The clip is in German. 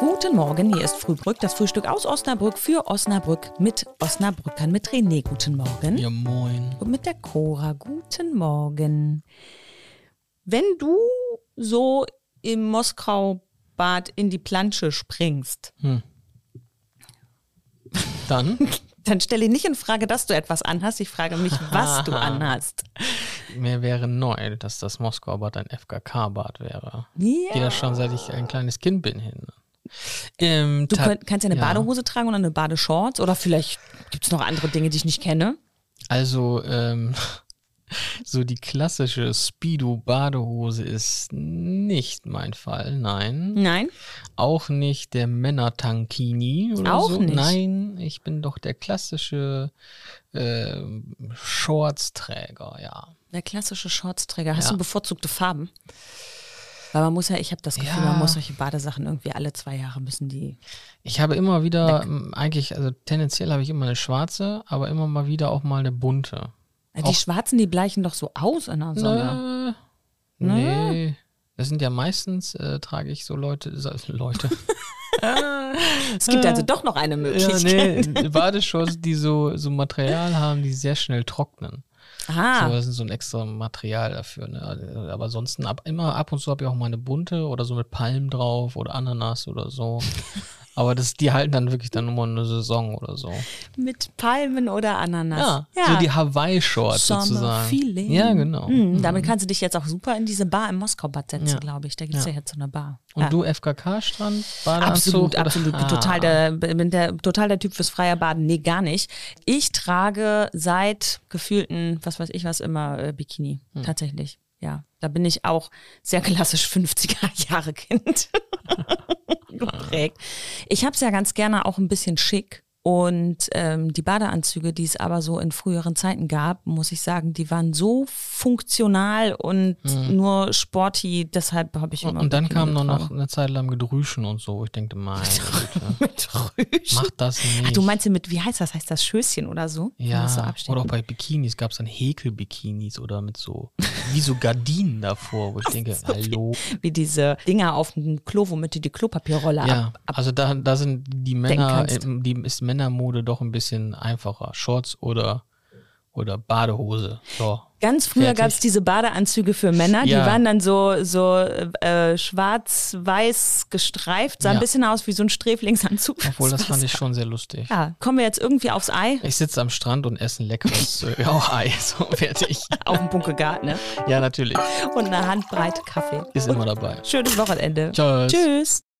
Guten Morgen, hier ist Frühbrück, das Frühstück aus Osnabrück für Osnabrück mit Osnabrückern, mit René. Guten Morgen. Ja, moin. Und mit der Cora. Guten Morgen. Wenn du so im Moskau-Bad in die Plansche springst, Dann? dann stelle nicht in Frage, dass du etwas anhast. Ich frage mich, was du anhast. Mir wäre neu, dass das Moskauer Bad ein FKK-Bad wäre. Ja. Ich gehe da schon seit ich ein kleines Kind bin hin. Ähm, Du könnt, kannst ja eine ja. Badehose tragen und eine Badeshorts oder vielleicht gibt es noch andere Dinge, die ich nicht kenne. Also, ähm, so die klassische Speedo-Badehose ist nicht mein Fall, nein. Nein? Auch nicht der Männer-Tankini oder Auch so. nicht? Nein, ich bin doch der klassische ähm, Shortsträger, ja. Der klassische Shortsträger. Hast Ja. du bevorzugte Farben? Weil man muss ja, ich habe das Gefühl, Ja. man muss solche Badesachen irgendwie alle zwei Jahre müssen die. Ich habe immer wieder, ähm, eigentlich, also tendenziell habe ich immer eine schwarze, aber immer mal wieder auch mal eine bunte. Die Auch- schwarzen, die bleichen doch so aus in der Sonne. Nö, nee. Das sind ja meistens, äh, trage ich so Leute, Leute. Es gibt also doch noch eine ja, Möglichkeit. nee, Badeshorts, die so, so Material haben, die sehr schnell trocknen. So, Aha. das ist so ein extra Material dafür. Ne? Aber ansonsten ab, immer ab und zu habe ich auch mal eine bunte oder so mit Palmen drauf oder Ananas oder so. Aber das, die halten dann wirklich dann nur eine Saison oder so. Mit Palmen oder Ananas. Ja, so die Hawaii-Shorts sozusagen. Feeling. Ja, genau. Mhm, damit kannst du dich jetzt auch super in diese Bar im Moskau-Bad setzen, Ja. glaube ich. Da gibt es ja. Ja. jetzt so eine Bar. Und ja. du FKK-Strand, Badeanzug? Absolut, absolut. Ah. total der, bin der, total der Typ fürs freie Baden. Nee, gar nicht. Ich trage seit gefühlten, was weiß ich was immer, äh, Bikini. Hm. Tatsächlich. Ja. Da bin ich auch sehr klassisch 50er Jahre Kind geprägt. Ich habe es ja ganz gerne auch ein bisschen schick. Und ähm, die Badeanzüge, die es aber so in früheren Zeiten gab, muss ich sagen, die waren so funktional und nur sporty, deshalb habe ich. Und, immer und dann kam noch, getragen. noch eine Zeit lang Gedrüschen und so. wo Ich denke, Güte, mit Rüschen. mach das nicht. Ach, du meinst mit, wie heißt das? Heißt das Schößchen oder so? Ja, so oder auch bei Bikinis gab es dann Häkel-Bikinis oder mit so, wie so Gardinen davor, wo ich denke, hallo. wie diese Dinger auf dem Klo, womit du die Klopapierrolle Ja, ab, ab also da, da sind die Männer, die ist Männermode doch ein bisschen einfacher. Shorts oder, oder Badehose. So. Ganz früher gab es diese Badeanzüge für Männer, die Ja. waren dann so, so äh, schwarz-weiß gestreift, sah ein Ja. bisschen aus wie so ein Sträflingsanzug. Obwohl, das fand ich schon sehr lustig. Ja, kommen wir jetzt irgendwie aufs Ei? Ich sitze am Strand und esse ein leckeres äh, auch Ei. So, fertig. Auf dem Bunkegarten, ne? Ja, natürlich. Und eine Handbreite Kaffee. Ist immer dabei. Schönes Wochenende. Tschüss. Tschüss.